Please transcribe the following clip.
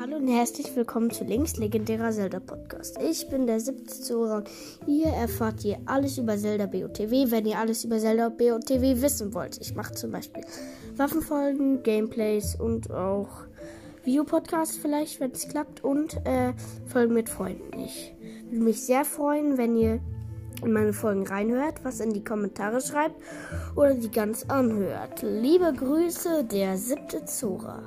Hallo und herzlich willkommen zu Links legendärer Zelda Podcast. Ich bin der siebte Zuhörer und hier erfahrt ihr alles über Zelda BOTW, wenn ihr alles über Zelda BOTW wissen wollt. Ich mache zum Beispiel Waffenfolgen, Gameplays und auch Videopodcasts vielleicht, wenn es klappt und äh, Folgen mit Freunden. Ich würde mich sehr freuen, wenn ihr in meine Folgen reinhört, was in die Kommentare schreibt oder die ganz anhört. Liebe Grüße, der siebte Zora.